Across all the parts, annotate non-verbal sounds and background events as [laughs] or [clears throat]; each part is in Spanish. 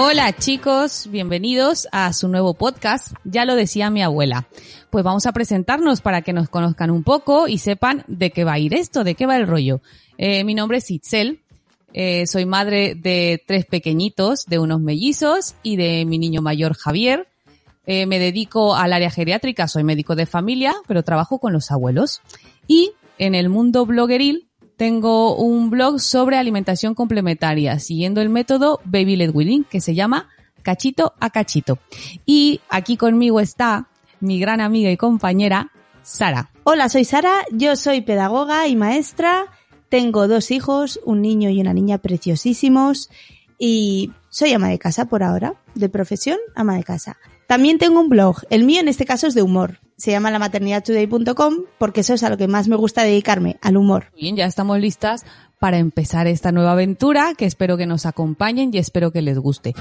Hola chicos, bienvenidos a su nuevo podcast, ya lo decía mi abuela. Pues vamos a presentarnos para que nos conozcan un poco y sepan de qué va a ir esto, de qué va el rollo. Eh, mi nombre es Itzel, eh, soy madre de tres pequeñitos, de unos mellizos y de mi niño mayor Javier. Eh, me dedico al área geriátrica, soy médico de familia, pero trabajo con los abuelos. Y en el mundo blogueril tengo un blog sobre alimentación complementaria, siguiendo el método Baby Led Weaning, que se llama Cachito a Cachito. Y aquí conmigo está mi gran amiga y compañera, Sara. Hola, soy Sara, yo soy pedagoga y maestra, tengo dos hijos, un niño y una niña preciosísimos y soy ama de casa por ahora, de profesión ama de casa. También tengo un blog, el mío en este caso es de humor. Se llama lamaternidadtoday.com porque eso es a lo que más me gusta dedicarme, al humor. Bien, ya estamos listas para empezar esta nueva aventura que espero que nos acompañen y espero que les guste.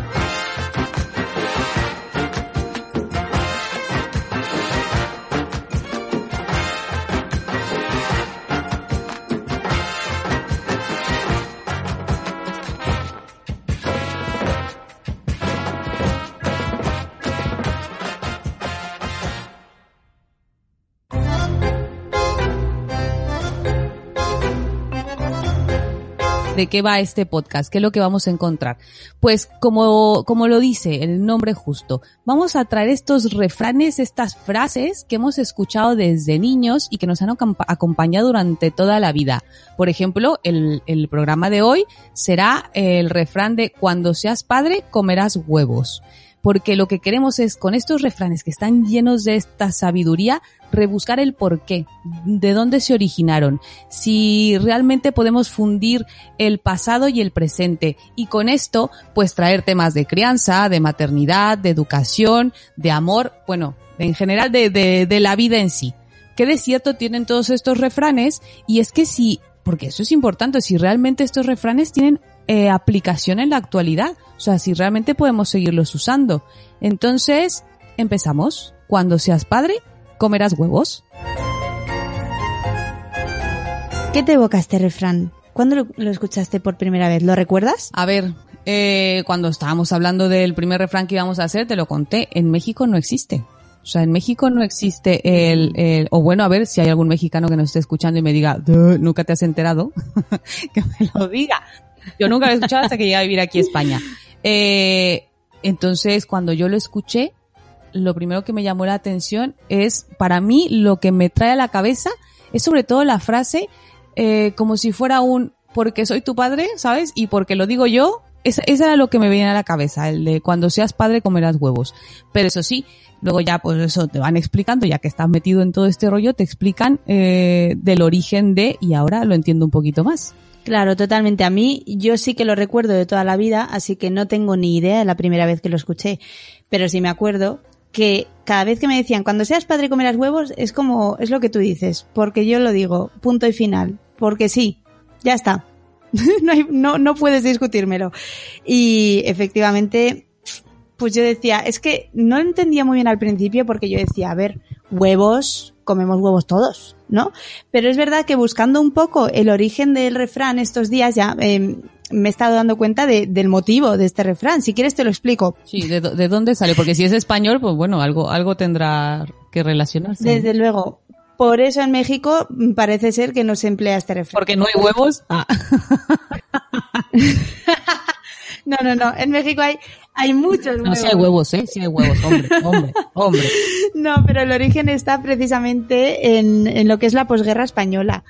De qué va este podcast, qué es lo que vamos a encontrar. Pues como, como lo dice el nombre justo, vamos a traer estos refranes, estas frases que hemos escuchado desde niños y que nos han acompañado durante toda la vida. Por ejemplo, el, el programa de hoy será el refrán de cuando seas padre comerás huevos porque lo que queremos es, con estos refranes que están llenos de esta sabiduría, rebuscar el por qué, de dónde se originaron, si realmente podemos fundir el pasado y el presente y con esto pues traer temas de crianza, de maternidad, de educación, de amor, bueno, en general de, de, de la vida en sí. ¿Qué de cierto tienen todos estos refranes? Y es que si, porque eso es importante, si realmente estos refranes tienen eh, aplicación en la actualidad. O sea, si realmente podemos seguirlos usando. Entonces, empezamos. Cuando seas padre, comerás huevos. ¿Qué te evoca este refrán? ¿Cuándo lo, lo escuchaste por primera vez? ¿Lo recuerdas? A ver, eh, cuando estábamos hablando del primer refrán que íbamos a hacer, te lo conté. En México no existe. O sea, en México no existe el, el, o bueno, a ver si hay algún mexicano que nos esté escuchando y me diga, nunca te has enterado, [laughs] que me lo diga. Yo nunca lo he escuchado hasta que llegué a vivir aquí a España. Eh, entonces, cuando yo lo escuché, lo primero que me llamó la atención es, para mí, lo que me trae a la cabeza es sobre todo la frase, eh, como si fuera un, porque soy tu padre, ¿sabes? Y porque lo digo yo, esa, esa era lo que me venía a la cabeza, el de cuando seas padre comerás huevos. Pero eso sí, luego ya pues eso te van explicando, ya que estás metido en todo este rollo, te explican eh, del origen de, y ahora lo entiendo un poquito más. Claro, totalmente. A mí, yo sí que lo recuerdo de toda la vida, así que no tengo ni idea de la primera vez que lo escuché. Pero sí me acuerdo que cada vez que me decían, cuando seas padre comerás huevos, es como, es lo que tú dices, porque yo lo digo, punto y final, porque sí, ya está. [laughs] no, hay, no, no puedes discutírmelo. Y efectivamente, pues yo decía, es que no entendía muy bien al principio porque yo decía, a ver, huevos, comemos huevos todos, ¿no? Pero es verdad que buscando un poco el origen del refrán estos días ya eh, me he estado dando cuenta de, del motivo de este refrán. Si quieres te lo explico. Sí, ¿de, de dónde sale? Porque si es español, pues bueno, algo, algo tendrá que relacionarse. Desde luego. Por eso en México parece ser que no se emplea este refrán. Porque no hay huevos. Ah. [laughs] No, no, no. En México hay, hay muchos huevos. No, sí hay huevos, ¿eh? Sí hay huevos, hombre, hombre, hombre. [laughs] No, pero el origen está precisamente en, en lo que es la posguerra española.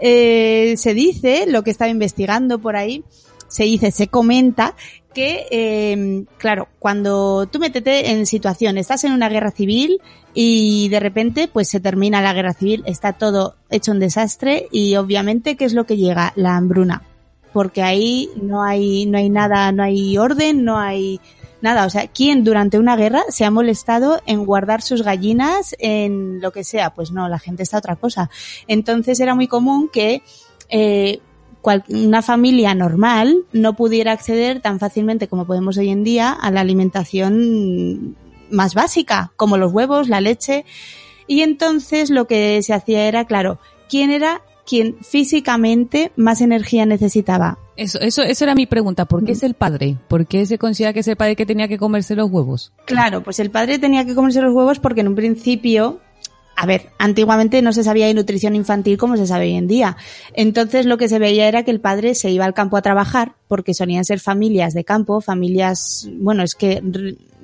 Eh, se dice, lo que estaba investigando por ahí, se dice, se comenta que, eh, claro, cuando tú métete en situación, estás en una guerra civil y de repente pues se termina la guerra civil, está todo hecho un desastre y obviamente ¿qué es lo que llega? La hambruna. Porque ahí no hay, no hay nada, no hay orden, no hay nada. O sea, ¿quién durante una guerra se ha molestado en guardar sus gallinas en lo que sea? Pues no, la gente está otra cosa. Entonces era muy común que eh, una familia normal no pudiera acceder tan fácilmente como podemos hoy en día a la alimentación más básica, como los huevos, la leche. Y entonces lo que se hacía era, claro, ¿quién era quien físicamente más energía necesitaba? Eso, eso, eso era mi pregunta. ¿Por qué es el padre? ¿Por qué se considera que es el padre que tenía que comerse los huevos? Claro, pues el padre tenía que comerse los huevos porque en un principio, a ver, antiguamente no se sabía de nutrición infantil como se sabe hoy en día. Entonces lo que se veía era que el padre se iba al campo a trabajar porque solían ser familias de campo, familias, bueno, es que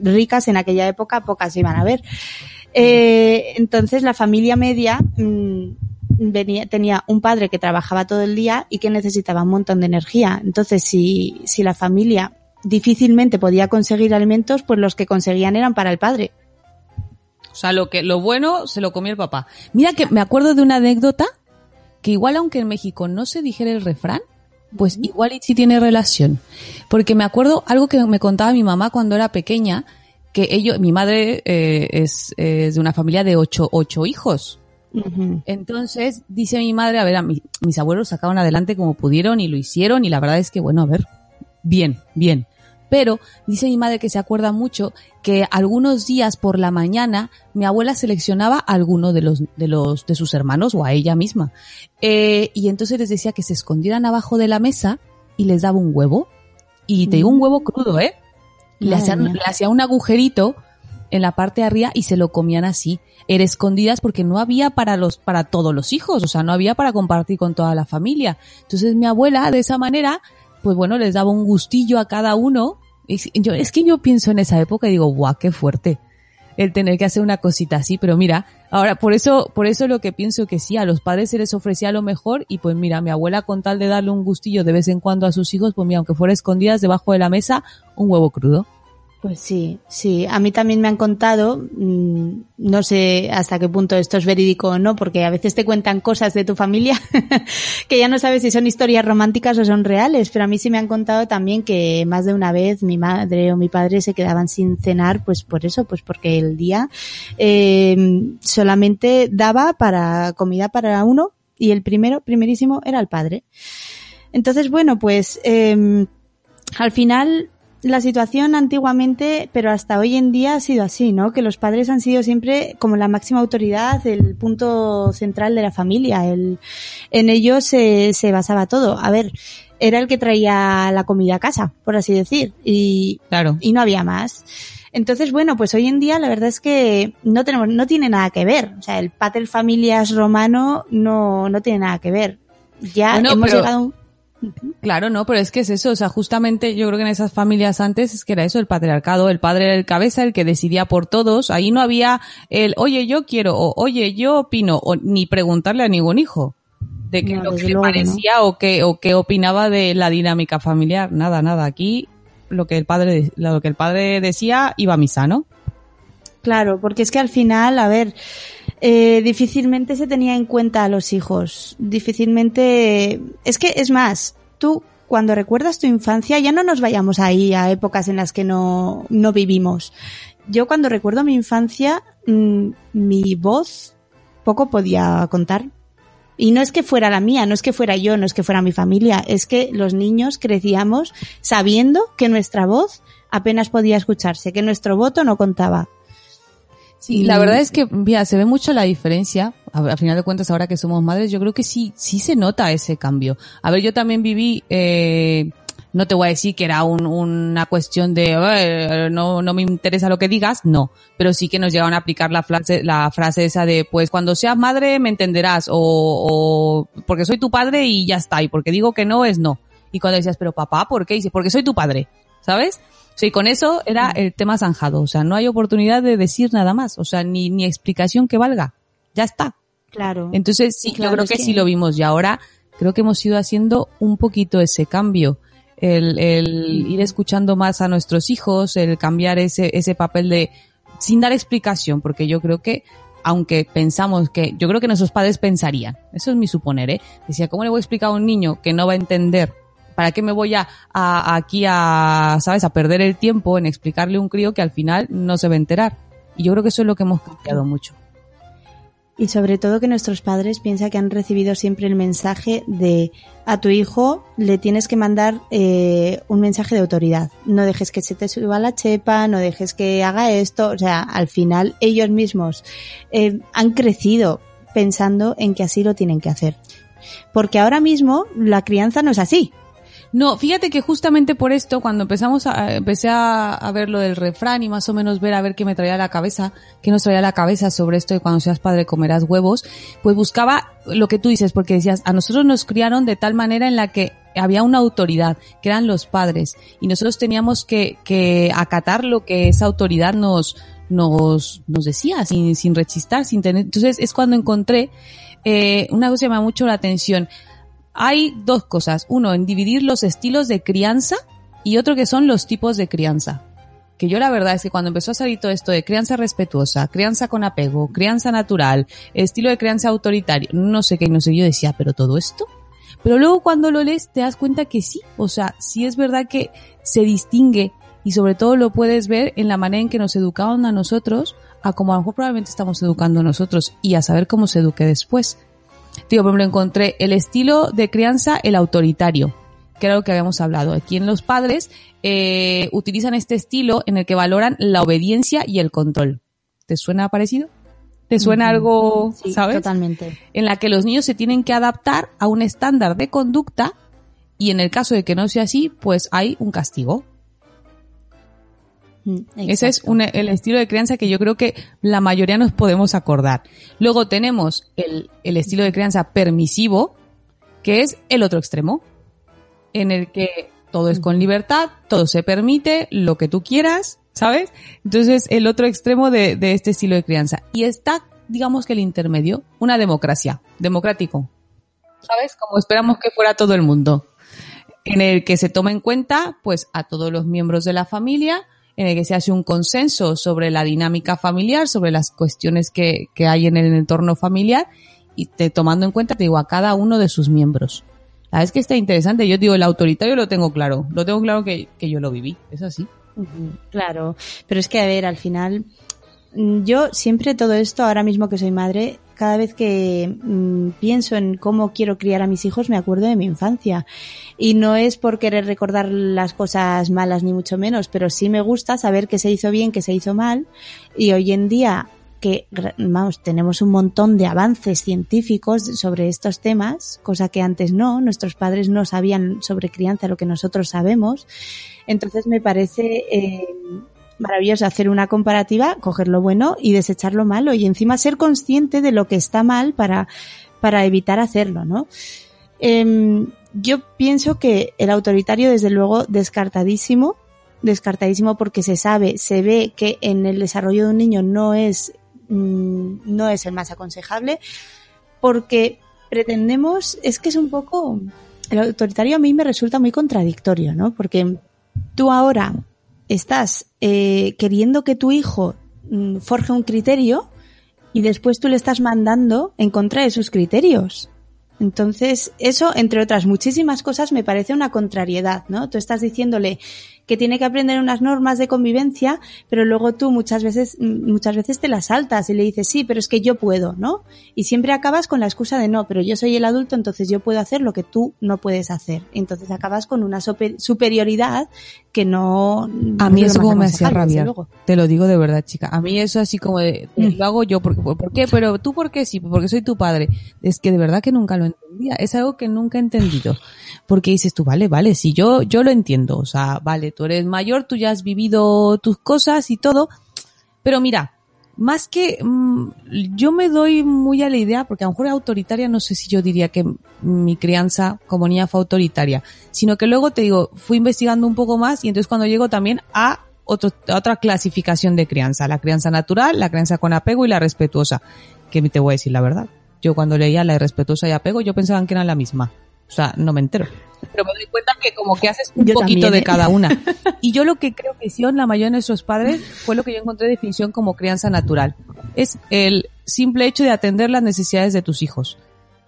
ricas en aquella época pocas iban a ver. Eh, entonces la familia media mm, venía, tenía un padre que trabajaba todo el día y que necesitaba un montón de energía. Entonces si, si la familia difícilmente podía conseguir alimentos, pues los que conseguían eran para el padre. O sea, lo que, lo bueno se lo comió el papá. Mira que me acuerdo de una anécdota que igual aunque en México no se dijera el refrán, pues igual y sí tiene relación. Porque me acuerdo algo que me contaba mi mamá cuando era pequeña, que ellos, mi madre eh, es, es de una familia de ocho, ocho hijos. Entonces, dice mi madre, a ver, a mi- mis abuelos sacaron adelante como pudieron y lo hicieron y la verdad es que, bueno, a ver, bien, bien. Pero dice mi madre que se acuerda mucho que algunos días por la mañana mi abuela seleccionaba a alguno de los, de los, de sus hermanos o a ella misma. Eh, y entonces les decía que se escondieran abajo de la mesa y les daba un huevo. Y te digo un huevo crudo, ¿eh? Le le hacía un agujerito en la parte de arriba y se lo comían así. Era escondidas porque no había para los, para todos los hijos, o sea, no había para compartir con toda la familia. Entonces mi abuela, de esa manera, pues bueno, les daba un gustillo a cada uno. Y yo, es que yo pienso en esa época y digo, guau, qué fuerte el tener que hacer una cosita así, pero mira, ahora por eso, por eso lo que pienso que sí, a los padres se les ofrecía lo mejor y pues mira, mi abuela con tal de darle un gustillo de vez en cuando a sus hijos, pues mira, aunque fuera escondidas debajo de la mesa, un huevo crudo. Pues sí, sí. A mí también me han contado, mm, no sé hasta qué punto esto es verídico o no, porque a veces te cuentan cosas de tu familia [laughs] que ya no sabes si son historias románticas o son reales, pero a mí sí me han contado también que más de una vez mi madre o mi padre se quedaban sin cenar, pues por eso, pues porque el día eh, solamente daba para comida para uno y el primero, primerísimo, era el padre. Entonces, bueno, pues eh, al final la situación antiguamente, pero hasta hoy en día ha sido así, ¿no? Que los padres han sido siempre como la máxima autoridad, el punto central de la familia. El, en ellos se, se basaba todo. A ver, era el que traía la comida a casa, por así decir, y, Claro. y no había más. Entonces, bueno, pues hoy en día la verdad es que no tenemos, no tiene nada que ver. O sea, el pater familias romano no, no tiene nada que ver. Ya Bueno, hemos pero- llegado a un- Claro, no, pero es que es eso, o sea, justamente yo creo que en esas familias antes es que era eso, el patriarcado, el padre era el cabeza, el que decidía por todos, ahí no había el, oye, yo quiero, o oye, yo opino, o ni preguntarle a ningún hijo de qué No, lo que le que no. parecía o qué, o qué opinaba de la dinámica familiar, nada, nada, aquí lo que el padre, lo que el padre decía iba a misa, ¿no? Claro, porque es que al final, a ver, eh, difícilmente se tenía en cuenta a los hijos. Difícilmente. Es que, es más, tú cuando recuerdas tu infancia, ya no nos vayamos ahí a épocas en las que no, no vivimos. Yo cuando recuerdo mi infancia, mm, mi voz poco podía contar. Y no es que fuera la mía, no es que fuera yo, no es que fuera mi familia, es que los niños crecíamos sabiendo que nuestra voz apenas podía escucharse, que nuestro voto no contaba. Sí, la verdad es que, mira, se ve mucho la diferencia. A, a final de cuentas, ahora que somos madres, yo creo que sí, sí se nota ese cambio. A ver, yo también viví, eh, No te voy a decir que era un- una cuestión de "Eh, no, no me interesa lo que digas, no. Pero sí que nos llegaron a aplicar la frase, la frase esa de pues cuando seas madre me entenderás o, o porque soy tu padre y ya está. Y porque digo que no es no. Y cuando decías, pero papá, ¿por qué? Dice, porque soy tu padre. ¿Sabes? Y con eso era el tema zanjado. O sea, no hay oportunidad de decir nada más. O sea, ni, ni explicación que valga. Ya está. Claro. Entonces, sí, Claro, yo creo que, que- sí lo vimos y ahora creo que hemos ido haciendo un poquito ese cambio. El, el ir escuchando más a nuestros hijos, el cambiar ese, ese papel de, sin dar explicación, porque yo creo que, aunque pensamos que, yo creo que nuestros padres pensarían, eso es mi suponer, ¿eh? Decía, ¿cómo le voy a explicar a un niño que no va a entender? ¿Para qué me voy a, aquí a, sabes, a perder el tiempo en explicarle a un crío que al final no se va a enterar? Y yo creo que eso es lo que hemos cambiado mucho. Y sobre todo que nuestros padres piensan que han recibido siempre el mensaje de a tu hijo le tienes que mandar eh, un mensaje de autoridad. No dejes que se te suba la chepa, no dejes que haga esto. O sea, al final ellos mismos eh, han crecido pensando en que así lo tienen que hacer. Porque ahora mismo la crianza no es así. No, fíjate que justamente por esto, cuando empezamos a, empecé a, ver lo del refrán y más o menos ver a ver qué me traía la cabeza, qué nos traía la cabeza sobre esto de cuando seas padre comerás huevos, pues buscaba lo que tú dices, porque decías, a nosotros nos criaron de tal manera en la que había una autoridad, que eran los padres, y nosotros teníamos que, que acatar lo que esa autoridad nos, nos, nos decía, sin, sin rechistar, sin tener, entonces es cuando encontré, eh, una cosa que me llama mucho la atención, hay dos cosas. Uno, en dividir los estilos de crianza y otro que son los tipos de crianza. Que yo la verdad es que cuando empezó a salir todo esto de crianza respetuosa, crianza con apego, crianza natural, estilo de crianza autoritario, no sé qué, no sé, yo decía, pero todo esto. Pero luego cuando lo lees te das cuenta que sí, o sea, sí es verdad que se distingue y sobre todo lo puedes ver en la manera en que nos educaban a nosotros, a como a lo mejor probablemente estamos educando a nosotros y a saber cómo se eduque después. Digo, por ejemplo, encontré el estilo de crianza, el autoritario, que era lo que habíamos hablado. Aquí en los padres eh, utilizan este estilo en el que valoran la obediencia y el control. ¿Te suena parecido? ¿Te suena algo, Sí, sabes? totalmente. En la que los niños se tienen que adaptar a un estándar de conducta y en el caso de que no sea así, pues hay un castigo. Ese es un- el estilo de crianza que yo creo que la mayoría nos podemos acordar. Luego tenemos el, el estilo de crianza permisivo, que es el otro extremo, en el que todo es con libertad, todo se permite, lo que tú quieras, ¿sabes? Entonces, el otro extremo de, de este estilo de crianza. Y está, digamos que el intermedio, una democracia, democrático. ¿Sabes? Como esperamos que fuera todo el mundo en el que se toma en cuenta pues a todos los miembros de la familia, en el que se hace un consenso sobre la dinámica familiar, sobre las cuestiones que, que hay en el entorno familiar y te, tomando en cuenta, te digo, a cada uno de sus miembros. La verdad es que está interesante. Yo digo, el autoritario lo tengo claro. Lo tengo claro que, que yo lo viví. Es así. Claro, pero es que a ver, al final, mm, yo siempre todo esto, ahora mismo que soy madre, cada vez que mm, pienso en cómo quiero criar a mis hijos, me acuerdo de mi infancia. Y no es por querer recordar las cosas malas, ni mucho menos, pero sí me gusta saber qué se hizo bien, qué se hizo mal. Y hoy en día, que vamos, tenemos un montón de avances científicos sobre estos temas, cosa que antes no, nuestros padres no sabían sobre crianza lo que nosotros sabemos. Entonces me parece eh, maravilloso hacer una comparativa, coger lo bueno y desechar lo malo y encima ser consciente de lo que está mal para, para evitar hacerlo, ¿no? Em, yo pienso que el autoritario, desde luego, descartadísimo, descartadísimo porque se sabe, se ve que en el desarrollo de un niño no es, mm, no es el más aconsejable, porque pretendemos, es que es un poco, el autoritario a mí me resulta muy contradictorio, ¿no? Porque tú ahora estás eh, queriendo que tu hijo mm, forje un criterio y después tú le estás mandando en contra de sus criterios. Entonces, eso, entre otras muchísimas cosas, me parece una contrariedad, ¿no? Tú estás diciéndole que tiene que aprender unas normas de convivencia, pero luego tú muchas veces, muchas veces te las saltas y le dices, sí, pero es que yo puedo, ¿no? Y siempre acabas con la excusa de no, pero yo soy el adulto, entonces yo puedo hacer lo que tú no puedes hacer. Entonces acabas con una super- superioridad que no... A mí es eso como me hacía luego. Te lo digo de verdad, chica. A mí eso así como de, Mm. lo hago yo, porque, ¿por qué? Pero tú, ¿por qué sí? Porque soy tu padre. Es que de verdad que nunca lo entendí. tontería, es algo que nunca he entendido. Porque dices tú, vale, vale, si yo, yo lo entiendo, o sea, vale, tú eres mayor, tú ya has vivido tus cosas y todo, pero mira, más que mm, yo me doy muy a la idea, porque a lo mejor autoritaria, no sé si yo diría que mi crianza como niña fue autoritaria, sino que luego te digo, fui investigando un poco más y entonces cuando llego también a otro, a otra clasificación de crianza, la crianza natural, la crianza con apego y la respetuosa, que te voy a decir la verdad. Yo cuando leía la irrespetuosa y apego, yo pensaba que eran la misma. O sea, no me entero. Pero me doy cuenta que como que haces un Yo poquito también, de ¿eh? cada una. [laughs] Y yo lo que creo que hicieron la mayoría de nuestros padres fue lo que yo encontré de definición como crianza natural. Es el simple hecho de atender las necesidades de tus hijos.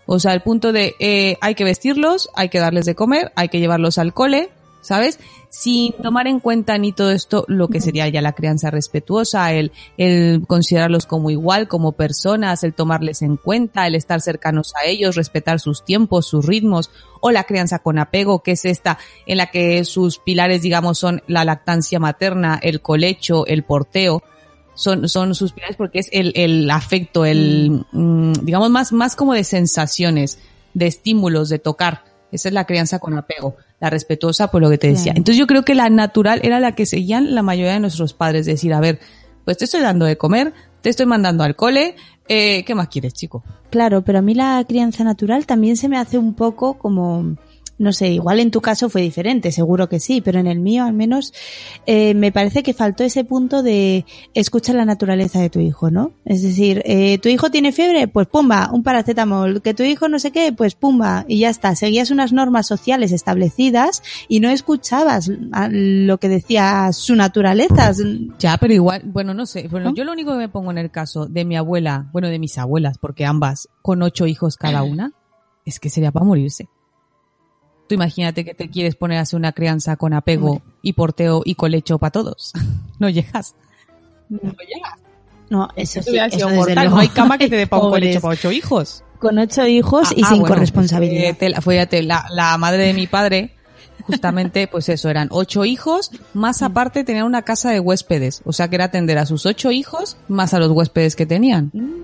O sea, el punto de eh, hay que vestirlos, hay que darles de comer, hay que llevarlos al cole, ¿sabes? Sin tomar en cuenta ni todo esto lo que sería ya la crianza respetuosa, el, el considerarlos como igual, como personas, el tomarles en cuenta, el estar cercanos a ellos, respetar sus tiempos, sus ritmos, o la crianza con apego, que es esta en la que sus pilares, digamos, son la lactancia materna, el colecho, el porteo, son, son sus pilares porque es el, el afecto, el, mm, digamos, más, más como de sensaciones, de estímulos, de tocar. Esa es la crianza con apego. La respetuosa, por lo que te decía. Claro. Entonces yo creo que la natural era la que seguían la mayoría de nuestros padres. Decir, a ver, pues te estoy dando de comer, te estoy mandando al cole, eh, ¿qué más quieres, chico? Claro, pero a mí la crianza natural también se me hace un poco como, no sé, igual en tu caso fue diferente, seguro que sí, pero en el mío al menos eh, me parece que faltó ese punto de escuchar la naturaleza de tu hijo, ¿no? Es decir, eh, tu hijo tiene fiebre, pues pumba, un paracetamol, que tu hijo no sé qué, pues pumba, y ya está. Seguías unas normas sociales establecidas y no escuchabas lo que decía su naturaleza. Ya, pero igual, bueno, no sé. Bueno, ¿No? yo lo único que me pongo en el caso de mi abuela, bueno, de mis abuelas, porque ambas con ocho hijos cada [clears throat] una, es que sería para morirse. Tú imagínate que te quieres poner a hacer una crianza con apego y porteo y colecho para todos. [laughs] No llegas. No llegas. No, eso sí, eso desde luego. No hay cama que te [laughs] dé para un colecho para ocho hijos. Con ocho hijos y Ah, sin ah, bueno, corresponsabilidad. tela- fíjate, la, la madre de mi padre, justamente, [laughs] pues eso, eran ocho hijos, más aparte tenían una casa de huéspedes. O sea que era atender a sus ocho hijos, más a los huéspedes que tenían. Mm.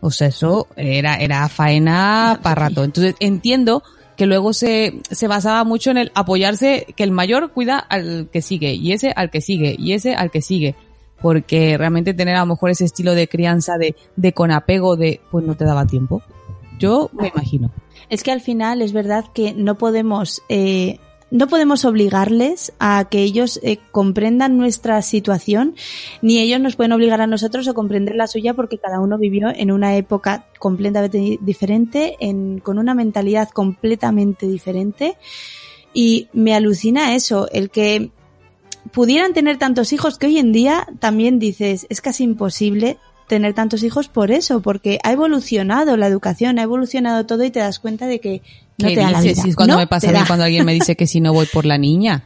O sea, eso era, era faena para rato. Entonces entiendo que luego se, se basaba mucho en el apoyarse, que el mayor cuida al que sigue, y ese al que sigue, y ese al que sigue. Porque realmente tener a lo mejor ese estilo de crianza de, de con apego de, pues no te daba tiempo. Yo me imagino. Es que al final es verdad que no podemos, eh, no podemos obligarles a que ellos eh, comprendan nuestra situación, ni ellos nos pueden obligar a nosotros a comprender la suya porque cada uno vivió en una época completamente di- diferente, en, con una mentalidad completamente diferente. Y me alucina eso, el que pudieran tener tantos hijos que hoy en día también dices, es casi imposible tener tantos hijos por eso, porque ha evolucionado la educación, ha evolucionado todo y te das cuenta de que no ¿Qué te da la vida. Si es cuando No me pasa a mí cuando alguien me dice que si no voy por la niña.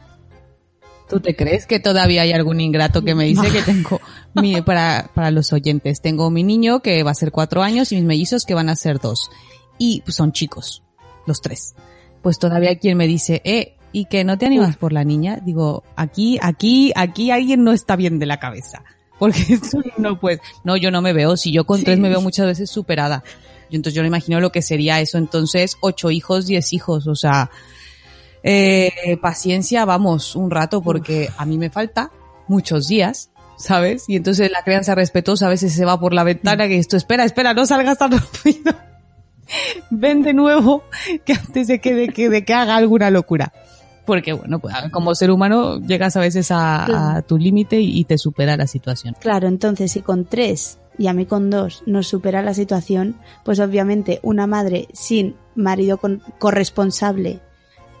¿Tú te crees que todavía hay algún ingrato que me dice que tengo mi, [laughs] para, para los oyentes? Tengo mi niño que va a ser cuatro años y mis mellizos que van a ser dos. Y pues, son chicos, los tres. Pues todavía hay quien me dice, eh, ¿y que no te animas por la niña? Digo, aquí, aquí, aquí alguien no está bien de la cabeza. Porque [laughs] eso no pues, no, yo no me veo, si yo con tres me veo muchas veces superada. Yo entonces yo no imagino lo que sería eso entonces, ocho hijos, diez hijos, o sea, eh, paciencia, vamos, un rato, porque a mí me falta muchos días, ¿sabes? Y entonces la crianza respetuosa a veces se va por la ventana que esto, espera, espera, no salgas tan [laughs] rápido. Ven de nuevo, que antes de que, de que, de que haga alguna locura. Porque bueno, pues, como ser humano llegas a veces a, a tu límite y, y te supera la situación. Claro, entonces si con tres y a mí con dos nos supera la situación, pues obviamente una madre sin marido con- corresponsable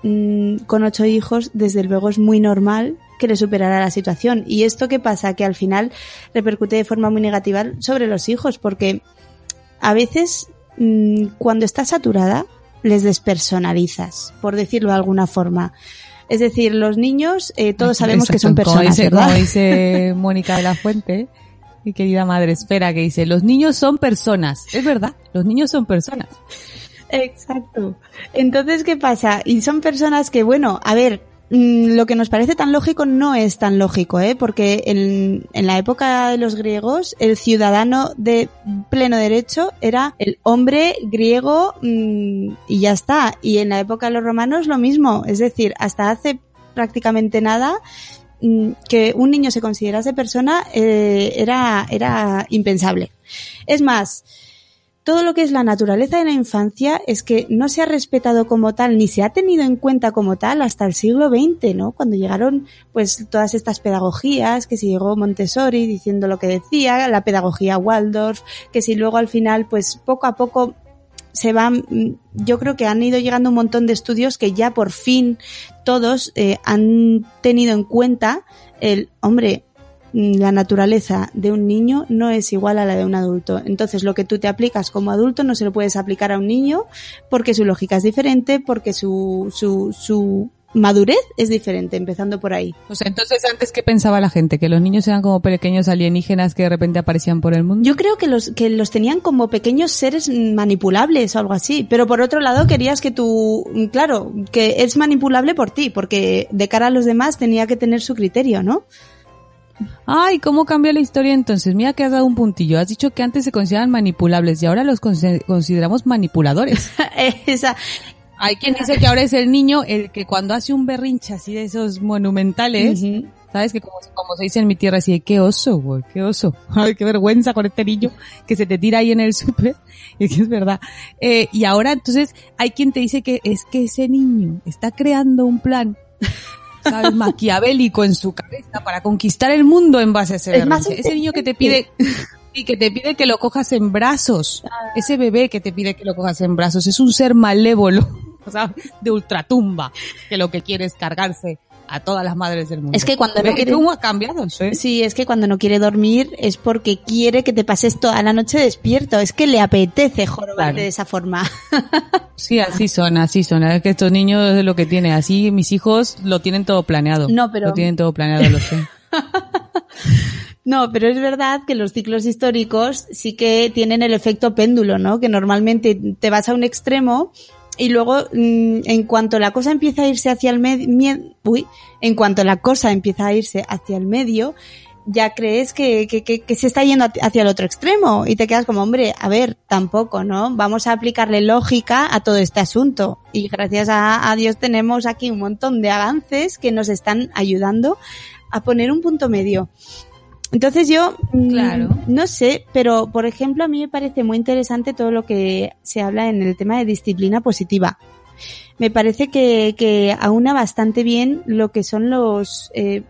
mm, con ocho hijos, desde luego es muy normal que le superara la situación. ¿Y esto qué pasa? Que al final repercute de forma muy negativa sobre los hijos, porque a veces mm, cuando estás saturada les despersonalizas, por decirlo de alguna forma. Es decir, los niños, eh, todos sabemos que son personas, como dice, ¿verdad? Como dice Mónica de la Fuente, mi querida madre, espera, que dice, los niños son personas. Es verdad, los niños son personas. Exacto. Entonces, ¿qué pasa? Y son personas que, bueno, a ver, lo que nos parece tan lógico no es tan lógico, ¿eh? porque en, en la época de los griegos el ciudadano de pleno derecho era el hombre griego mm, y ya está. Y en la época de los romanos lo mismo, es decir, hasta hace prácticamente nada mm, que un niño se considerase persona eh, era, era impensable. Es más, todo lo que es la naturaleza de la infancia es que no se ha respetado como tal ni se ha tenido en cuenta como tal hasta el siglo XX, ¿no? Cuando llegaron pues todas estas pedagogías, que si llegó Montessori diciendo lo que decía, la pedagogía Waldorf, que si luego al final pues poco a poco se van, mm, yo creo que han ido llegando un montón de estudios que ya por fin todos eh, han tenido en cuenta el, hombre, la naturaleza de un niño no es igual a la de un adulto. Entonces, lo que tú te aplicas como adulto no se lo puedes aplicar a un niño porque su lógica es diferente, porque su, su, su madurez es diferente, empezando por ahí. O sea, entonces antes qué pensaba la gente, que los niños eran como pequeños alienígenas que de repente aparecían por el mundo. Yo creo que los, que los tenían como pequeños seres manipulables o algo así. Pero por otro lado querías que tú, claro, que es manipulable por ti, porque de cara a los demás tenía que tener su criterio, ¿no? Ay, ¿cómo cambia la historia entonces? Mira que has dado un puntillo. Has dicho que antes se consideraban manipulables y ahora los consideramos manipuladores. [laughs] Esa, Hay quien dice que ahora es el niño el que cuando hace un berrinche así de esos monumentales, Ujú. ¿sabes? Que como, como se dice en mi tierra, así de qué oso, güey, qué oso. [laughs] Ay, qué vergüenza con este niño que se te tira ahí en el súper. [laughs] Es que es verdad. Eh, y ahora entonces hay quien te dice que es que ese niño está creando un plan, ¿sabes? Maquiavélico en su cabeza para conquistar el mundo en base a ese Es berrinche. Ese niño que te pide, y que te pide que lo cojas en brazos. Ese bebé que te pide que lo cojas en brazos es un ser malévolo, [laughs] o sea, de ultratumba, que lo que quiere es cargarse a todas las madres del mundo. Es que cuando no ¿Ve quiere- ¿Cómo ha cambiado eh? Sí, es que cuando no quiere dormir es porque quiere que te pases toda la noche despierto. Es que le apetece jorobarte Claro. de esa forma. [laughs] Sí, así son, así son. Es que estos niños es lo que tienen. Así mis hijos lo tienen todo planeado. No, pero- Lo tienen todo planeado, lo sé. [laughs] No, pero es verdad que los ciclos históricos sí que tienen el efecto péndulo, ¿no? Que normalmente te vas a un extremo y luego mm, en cuanto la cosa empieza a irse hacia el medio, en cuanto la cosa empieza a irse hacia el medio, ya crees que, que, que, que se está yendo hacia el otro extremo y te quedas como, hombre, a ver, tampoco, ¿no? Vamos a aplicarle lógica a todo este asunto. Y gracias a, a Dios tenemos aquí un montón de avances que nos están ayudando a poner un punto medio. Entonces yo, mm, Claro. no sé, pero por ejemplo a mí me parece muy interesante todo lo que se habla en el tema de disciplina positiva. Me parece que, que aúna bastante bien lo que son los, eh,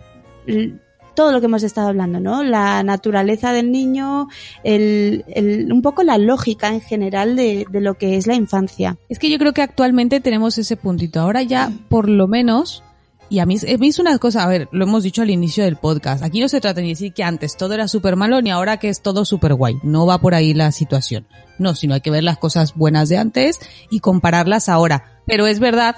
todo lo que hemos estado hablando, ¿no? La naturaleza del niño, el, el- un poco la lógica en general de, de lo que es la infancia. Es que yo creo que actualmente tenemos ese puntito. Ahora ya, por lo menos, y a mí, mí es una cosa, a ver, lo hemos dicho al inicio del podcast. Aquí no se trata ni de decir que antes todo era súper malo ni ahora que es todo súper guay. No va por ahí la situación. No, sino hay que ver las cosas buenas de antes y compararlas ahora. Pero es verdad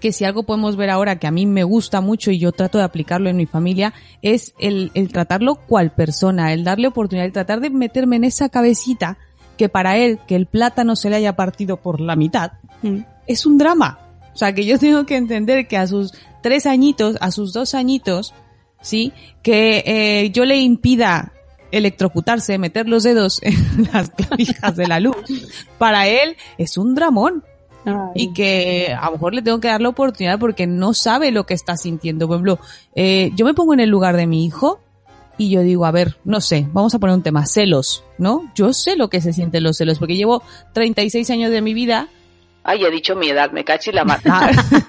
que si algo podemos ver ahora que a mí me gusta mucho y yo trato de aplicarlo en mi familia es el, el tratarlo cual persona, el darle oportunidad, el tratar de meterme en esa cabecita que para él, que el plátano se le haya partido por la mitad, Mm. es un drama. O sea, que yo [laughs] tengo que entender que a sus tres añitos, a sus dos añitos, ¿sí? Que eh, yo le impida electrocutarse, meter los dedos en [laughs] las clavijas de la luz, para él es un dramón. Y que a lo mejor le tengo que dar la oportunidad porque no sabe lo que está sintiendo. Por ejemplo, eh, yo me pongo en el lugar de mi hijo y yo digo, a ver, no sé, vamos a poner un tema, celos, ¿no? Yo sé lo que se sienten los celos porque llevo 36 años de mi vida Ay, he dicho mi edad, me cachi la mar. Ah. [laughs]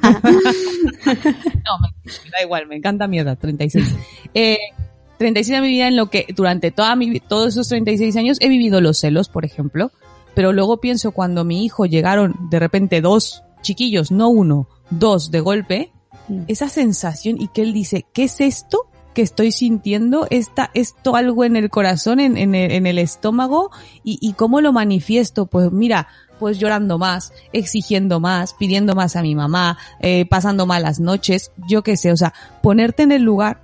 no, me, me da igual, me encanta mi edad, 36. Eh, 36 de mi vida en lo que durante toda mi, todos esos 36 años he vivido los celos, por ejemplo, pero luego pienso cuando mi hijo llegaron de repente dos chiquillos, no uno, dos de golpe, Mm. esa sensación y que él dice, ¿qué es esto que estoy sintiendo? ¿Está esto algo en el corazón, en, en el, en el estómago? ¿Y, ¿Y cómo lo manifiesto? Pues mira, pues llorando más, exigiendo más, pidiendo más a mi mamá, eh, pasando malas noches, yo qué sé, o sea, ponerte en el lugar.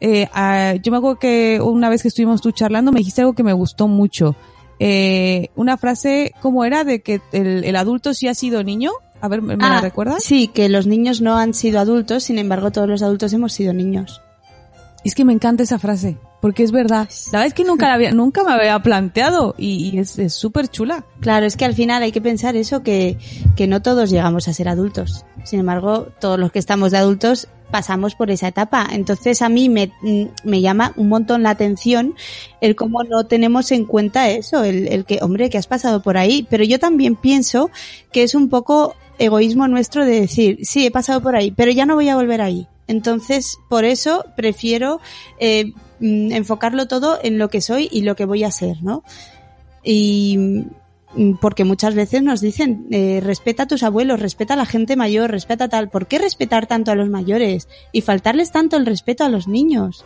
Eh, ah, yo me acuerdo que una vez que estuvimos tú charlando me dijiste algo que me gustó mucho. Eh, una frase, ¿cómo era? De que el, el adulto sí ha sido niño. A ver, ¿me, me la Ah, recuerdas? Sí, que los niños no han sido adultos, sin embargo todos los adultos hemos sido niños. Es que me encanta esa frase, porque es verdad. La que nunca, la había, nunca me había planteado y, es súper chula. Claro, es que al final hay que pensar eso, que, que no todos llegamos a ser adultos. Sin embargo, todos los que estamos de adultos pasamos por esa etapa. Entonces a mí me, mm, me llama un montón la atención el cómo no tenemos en cuenta eso, el, el que, hombre, que has pasado por ahí. Pero yo también pienso que es un poco egoísmo nuestro de decir, sí, he pasado por ahí, pero ya no voy a volver ahí. Entonces, por eso prefiero eh, mm, enfocarlo todo en lo que soy y lo que voy a ser, ¿no? Y mm, porque muchas veces nos dicen, eh, respeta a tus abuelos, respeta a la gente mayor, respeta tal. ¿Por qué respetar tanto a los mayores y faltarles tanto el respeto a los niños?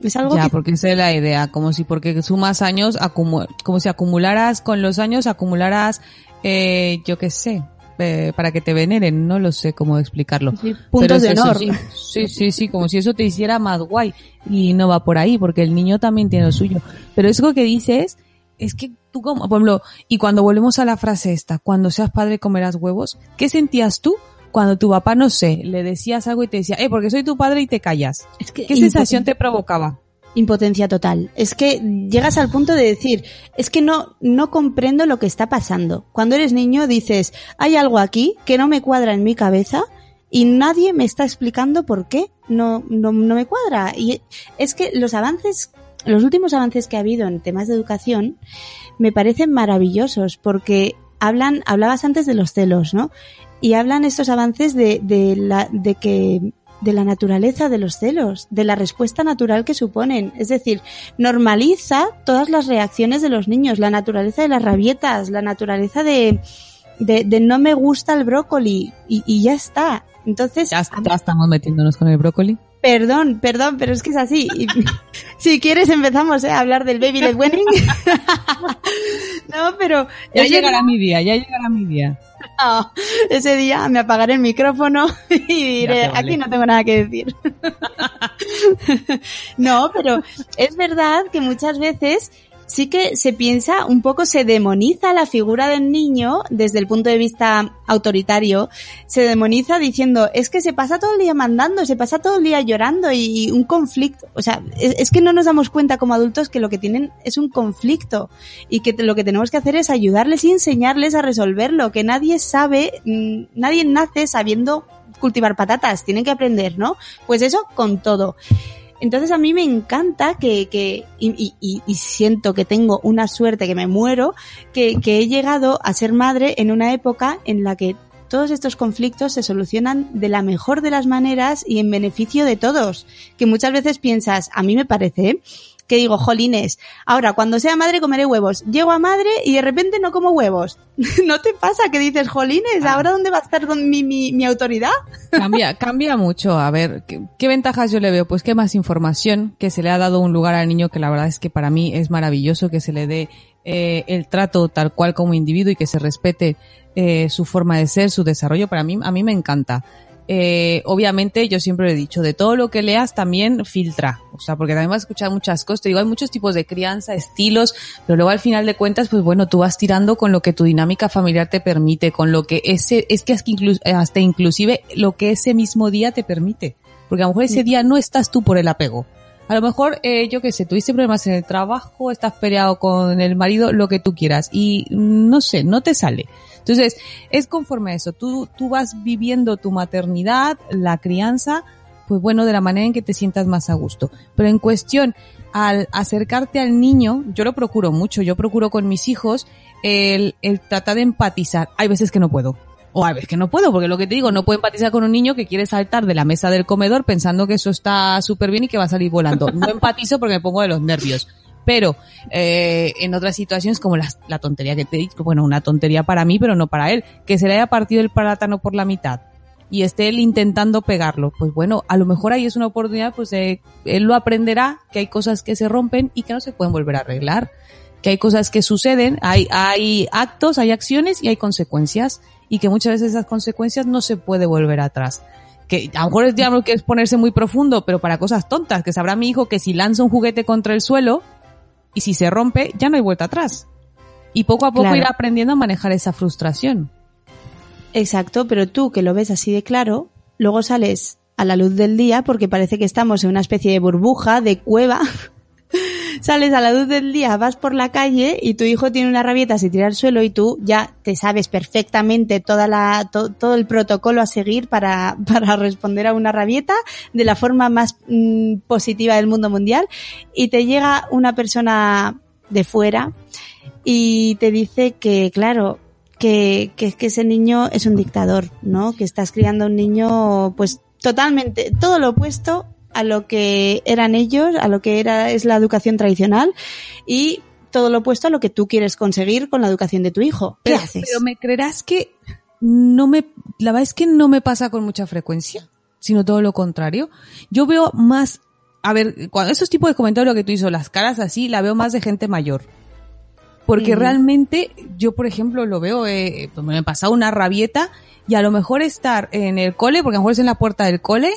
Es algo Ya, que porque esa es la idea, como si porque sumas años, como si acumularas con los años, acumularas, eh, yo qué sé, eh, para que te veneren, no lo sé cómo explicarlo. Sí, puntos Pero de honor. Sí, sí, sí, sí, como si eso te hiciera más guay. Y no va por ahí, porque el niño también tiene lo suyo. Pero eso que dices, es que tú como, por ejemplo, y cuando volvemos a la frase esta, cuando seas padre comerás huevos, ¿qué sentías tú cuando tu papá, no sé, le decías algo y te decía, eh, porque soy tu padre y te callas? Es que ¿Qué sensación te provocaba? Impotencia total. Es que llegas al punto de decir, es que no, no comprendo lo que está pasando. Cuando eres niño dices, hay algo aquí que no me cuadra en mi cabeza y nadie me está explicando por qué no, no, no me cuadra. Y es que los avances, los últimos avances que ha habido en temas de educación me parecen maravillosos porque hablan, hablabas antes de los celos, ¿no? Y hablan estos avances de, de la, de que de la naturaleza de los celos, de la respuesta natural que suponen. Es decir, normaliza todas las reacciones de los niños, la naturaleza de las rabietas, la naturaleza de, de, de no me gusta el brócoli y, y ya está. Entonces, Ya, ya estamos metiéndonos con el brócoli. perdón, perdón, pero es que es así. [laughs] Si quieres empezamos ¿eh? a hablar del baby led wedding. [laughs] no, pero Ya llegará mi día, ya llegará mi día. [laughs] ese día me apagaré el micrófono [laughs] y diré, vale. aquí no tengo nada que decir. [laughs] no, pero es verdad que muchas veces sí que se piensa, un poco se demoniza la figura del niño desde el punto de vista autoritario, se demoniza diciendo, es que se pasa todo el día mandando, se pasa todo el día llorando y, un conflicto, o sea, es, es que no nos damos cuenta como adultos que lo que tienen es un conflicto y que lo que tenemos que hacer es ayudarles y enseñarles a resolverlo, que nadie sabe, mm, nadie nace sabiendo cultivar patatas, tienen que aprender, ¿no? Pues eso con todo. Entonces a mí me encanta que, que y, y- y- siento que tengo una suerte que me muero, que, que he llegado a ser madre en una época en la que todos estos conflictos se solucionan de la mejor de las maneras y en beneficio de todos. Que muchas veces piensas, a mí me parece. Que digo, jolines, ahora cuando sea madre comeré huevos. Llego a madre y de repente no como huevos. [laughs] ¿No te pasa que dices, jolines, ahora dónde va a estar mi, mi, mi autoridad? [laughs] Cambia, cambia mucho. A ver, ¿qué, qué ventajas yo le veo? Pues que más información, que se le ha dado un lugar al niño que la verdad es que para mí es maravilloso, que se le dé eh, el trato tal cual como individuo y que se respete eh, su forma de ser, su desarrollo. Para mí, a mí me encanta. Eh, obviamente, yo siempre lo he dicho, de todo lo que leas también filtra. O sea, porque también vas a escuchar muchas cosas. Te digo, hay muchos tipos de crianza, estilos, pero luego al final de cuentas, pues bueno, tú vas tirando con lo que tu dinámica familiar te permite, con lo que ese, es que hasta inclu- hasta inclusive lo que ese mismo día te permite. Porque a lo mejor ese día no estás tú por el apego. A lo mejor, eh, yo qué sé, tuviste problemas en el trabajo, estás peleado con el marido, lo que tú quieras, y mm, no sé, no te sale. Entonces, es conforme a eso. Tú, tú vas viviendo tu maternidad, la crianza, pues bueno, de la manera en que te sientas más a gusto. Pero en cuestión, al acercarte al niño, yo lo procuro mucho, yo procuro con mis hijos el, el tratar de empatizar. Hay veces que no puedo. O hay veces que no puedo, porque lo que te digo, no puedo empatizar con un niño que quiere saltar de la mesa del comedor pensando que eso está súper bien y que va a salir volando. No empatizo porque me pongo de los nervios. Pero eh, en otras situaciones, como la, la tontería que te he dicho, bueno, una tontería para mí, pero no para él, que se le haya partido el plátano por la mitad y esté él intentando pegarlo, pues bueno, a lo mejor ahí es una oportunidad, pues de, él lo aprenderá, que hay cosas que se rompen y que no se pueden volver a arreglar, que hay cosas que suceden, hay, hay actos, hay acciones y hay consecuencias, y que muchas veces esas consecuencias no se puede volver atrás. Que a lo mejor es, digamos, que es ponerse muy profundo, pero para cosas tontas, que sabrá mi hijo que si lanza un juguete contra el suelo, y si se rompe, ya no hay vuelta atrás. Y poco a poco Claro. ir aprendiendo a manejar esa frustración. Exacto, pero tú que lo ves así de claro, luego sales a la luz del día porque parece que estamos en una especie de burbuja, de cueva. [laughs] sales a la luz del día, vas por la calle y tu hijo tiene una rabieta, se tira al suelo y tú ya te sabes perfectamente toda la, to- todo el protocolo a seguir para, [laughs] para responder a una rabieta de la forma más mm, positiva del mundo mundial y te llega una persona de fuera y te dice que, claro, que, que, que ese niño es un dictador, ¿no? Que estás criando a un niño, pues, totalmente, todo lo opuesto a lo que eran ellos, a lo que era, es la educación tradicional y todo lo opuesto a lo que tú quieres conseguir con la educación de tu hijo. ¿Qué pero, haces? Pero me creerás que no me, la verdad es que no me pasa con mucha frecuencia, sino todo lo contrario. Yo veo más, a ver, cuando esos tipos de comentarios que tú hizo, las caras así, la veo más de gente mayor. Porque Ujú. realmente yo, por ejemplo, lo veo, eh, pues me he pasado una rabieta y a lo mejor estar en el cole, porque a lo mejor es en la puerta del cole,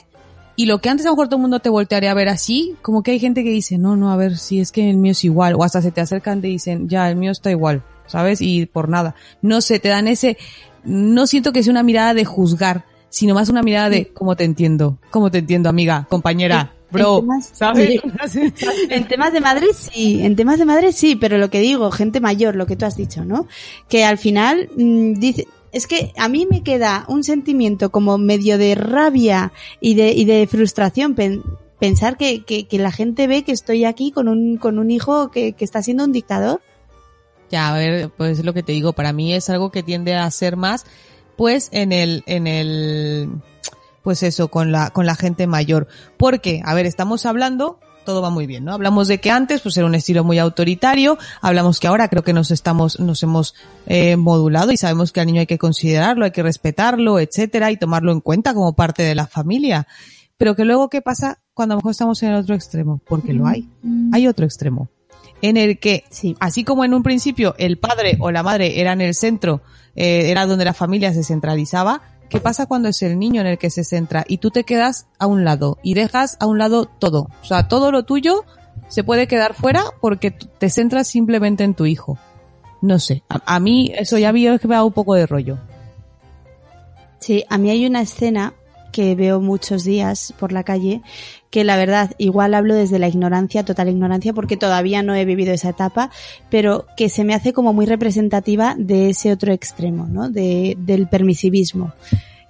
y lo que antes a lo mejor todo el mundo te voltearía a ver así, como que hay gente que dice, no, no, a ver, si es que el mío es igual, o hasta se te acercan y te dicen, ya, el mío está igual, ¿sabes? Y por nada. No sé, te dan ese, no siento que sea una mirada de juzgar, sino más una mirada de, ¿cómo te entiendo? ¿Cómo te entiendo, amiga, compañera, En bro? temas- ¿Sabes? [laughs] En temas de madre sí, en temas de madre sí, pero lo que digo, gente mayor, lo que tú has dicho, ¿no? Que al final mm, dice, es que a mí me queda un sentimiento como medio de rabia y de, y de frustración pen- pensar que, que, que la gente ve que estoy aquí con un, con un hijo que, que está siendo un dictador. Ya, a ver, pues es lo que te digo, para mí es algo que tiende a ser más, pues en el, en el, pues eso, con la, con la gente mayor. Porque, a ver, estamos hablando, todo va muy bien, ¿no? Hablamos de que antes, pues era un estilo muy autoritario, hablamos que ahora creo que nos estamos, nos hemos eh, modulado y sabemos que al niño hay que considerarlo, hay que respetarlo, etcétera, y tomarlo en cuenta como parte de la familia. Pero que luego, ¿qué pasa cuando a lo mejor estamos en el otro extremo? Porque lo hay. Hay otro extremo. En el que Sí. así como en un principio el padre o la madre eran el centro, eh, era donde la familia se centralizaba, ¿qué pasa cuando es el niño en el que se centra y tú te quedas a un lado y dejas a un lado todo? O sea, todo lo tuyo se puede quedar fuera porque te centras simplemente en tu hijo. No sé, a, mí eso ya veo que me da un poco de rollo. Sí, a mí hay una escena que veo muchos días por la calle, que la verdad, igual hablo desde la ignorancia, total ignorancia, porque todavía no he vivido esa etapa, pero que se me hace como muy representativa de ese otro extremo, ¿no? De, del permisivismo,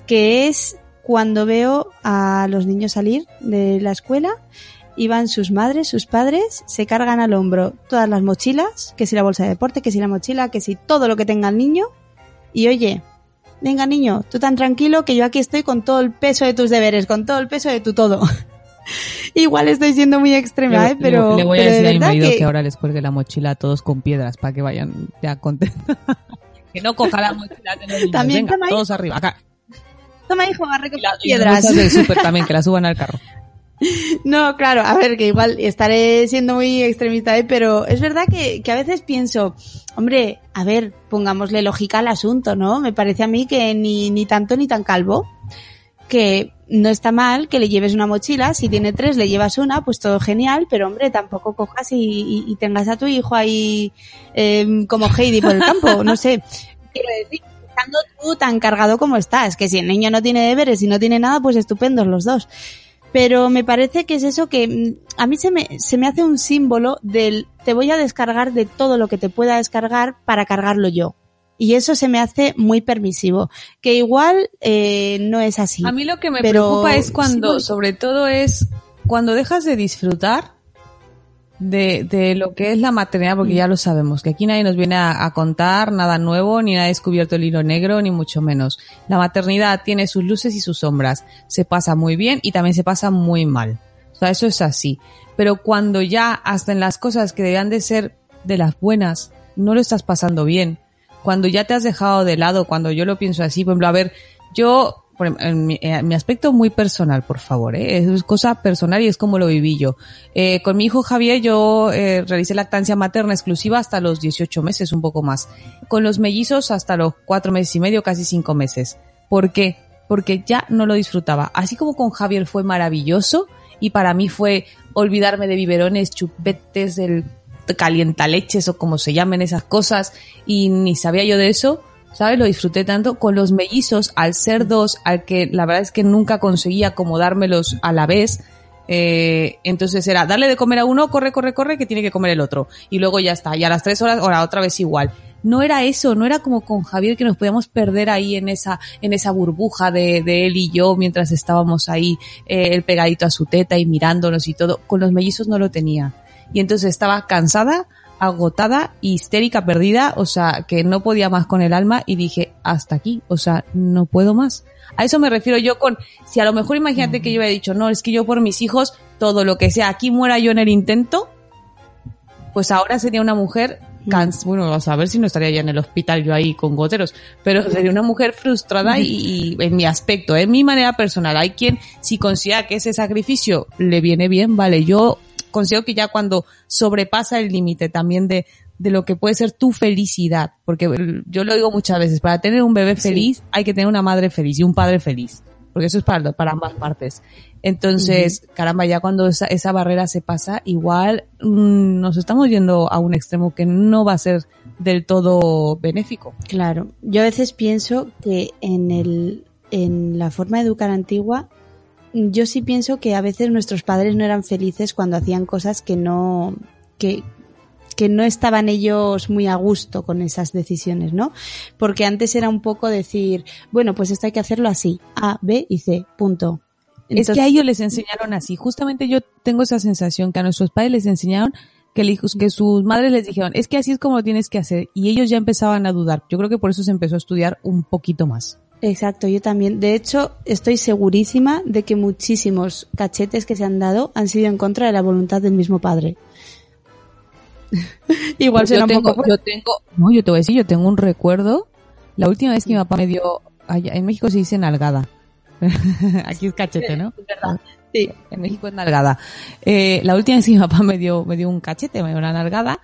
que es cuando veo a los niños salir de la escuela y van sus madres, sus padres, se cargan al hombro todas las mochilas, que si la bolsa de deporte, que si la mochila, que si todo lo que tenga el niño, y oye, venga niño, tú tan tranquilo que yo aquí estoy con todo el peso de tus deberes, con todo el peso de tu todo. [laughs] Igual estoy siendo muy extrema, ¿eh? Pero, le voy a de decir a mi verdad marido que... que- ahora les cuelgue la mochila a todos con piedras para que vayan ya contentos. [laughs] que no coja la mochila de los niños. También Venga, toma ahí. todos arriba. Acá. Toma hijo, a recoger piedras. del [laughs] también, que la suban al carro. No, claro, a ver, que igual estaré siendo muy extremista, ¿eh? pero es verdad que, que a veces pienso, hombre, a ver, pongámosle lógica al asunto, ¿no? Me parece a mí que ni, ni tanto ni tan calvo, que no está mal que le lleves una mochila, si tiene tres le llevas una, pues todo genial, pero hombre, tampoco cojas y, y- tengas a tu hijo ahí eh, como Heidi por el campo, no sé. Quiero decir, estando tú tan cargado como estás, que si el niño no tiene deberes y no tiene nada, pues estupendos los dos pero me parece que es eso que mm, a mí se me, se me hace un símbolo del te voy a descargar de todo lo que te pueda descargar para cargarlo yo. Y eso se me hace muy permisivo, que igual eh, no es así. A mí lo que me Pero preocupa es cuando, sí, sobre todo es cuando dejas de disfrutar de, de lo que es la maternidad, porque ya lo sabemos, que aquí nadie nos viene a, contar nada nuevo, ni nada descubierto el hilo negro, ni mucho menos. La maternidad tiene sus luces y sus sombras. Se pasa muy bien y también se pasa muy mal. O sea, eso es así. Pero cuando ya, hasta en las cosas que debían de ser de las buenas, no lo estás pasando bien. Cuando ya te has dejado de lado, cuando yo lo pienso así, por ejemplo, a ver, yo, en mi aspecto muy personal, por favor, ¿eh? es cosa personal y es como lo viví yo. Eh, con mi hijo Javier yo eh, realicé lactancia materna exclusiva hasta los 18 meses, un poco más. Con los mellizos hasta los 4 meses y medio, casi 5 meses. ¿Por qué? Porque ya no lo disfrutaba. Así como con Javier fue maravilloso y para mí fue olvidarme de biberones, chupetes, el calientaleches o como se llamen esas cosas y ni sabía yo de eso, ¿sabes? Lo disfruté tanto. Con los mellizos, al ser dos, al que la verdad es que nunca conseguía acomodármelos a la vez, eh, entonces era darle de comer a uno, corre, corre, corre, que tiene que comer el otro. Y luego ya está. Y a las tres horas, ahora otra vez igual. No era eso, no era como con Javier que nos podíamos perder ahí en esa, en esa burbuja de, de él y yo mientras estábamos ahí, eh, el pegadito a su teta y mirándonos y todo. Con los mellizos no lo tenía. Y entonces estaba cansada, agotada, histérica, perdida, o sea, que no podía más con el alma y dije, hasta aquí, o sea, no puedo más. A eso me refiero yo con, si a lo mejor imagínate que yo hubiera dicho, no, es que yo por mis hijos, todo lo que sea, aquí muera yo en el intento, pues ahora sería una mujer cans bueno, a saber si no estaría ya en el hospital yo ahí con goteros, pero sería una mujer frustrada y, y en mi aspecto, en mi manera personal. Hay quien, si considera que ese sacrificio le viene bien, vale, yo considero que ya cuando sobrepasa el límite también de, de lo que puede ser tu felicidad, porque yo lo digo muchas veces, para tener un bebé feliz hay que tener una madre feliz y un padre feliz, porque eso es para, para ambas partes. Entonces, caramba, ya cuando esa, esa barrera se pasa, igual mm, nos estamos yendo a un extremo que no va a ser del todo benéfico. Claro, yo a veces pienso que en el en la forma de educar antigua yo sí pienso que a veces nuestros padres no eran felices cuando hacían cosas que no que que no estaban ellos muy a gusto con esas decisiones, ¿no? Porque antes era un poco decir, bueno, pues esto hay que hacerlo así, A, B y C, punto. es Entonces- que a ellos les enseñaron así. Justamente yo tengo esa sensación que a nuestros padres les enseñaron que, hijo- que sus madres les dijeron, es que así es como lo tienes que hacer. Y ellos ya empezaban a dudar. Yo creo que por eso se empezó a estudiar un poquito más. Exacto, yo también. De hecho, estoy segurísima de que muchísimos cachetes que se han dado han sido en contra de la voluntad del mismo padre. [laughs] Igual Pues será yo un tengo, poco... yo tengo, no, yo te voy a decir, yo tengo un recuerdo. La última vez que mi papá me dio, allá- en México se dice nalgada. [laughs] Aquí es cachete, ¿no? Sí. En México es nalgada. Eh, la última vez que mi papá me dio, me dio un cachete, me dio una nalgada,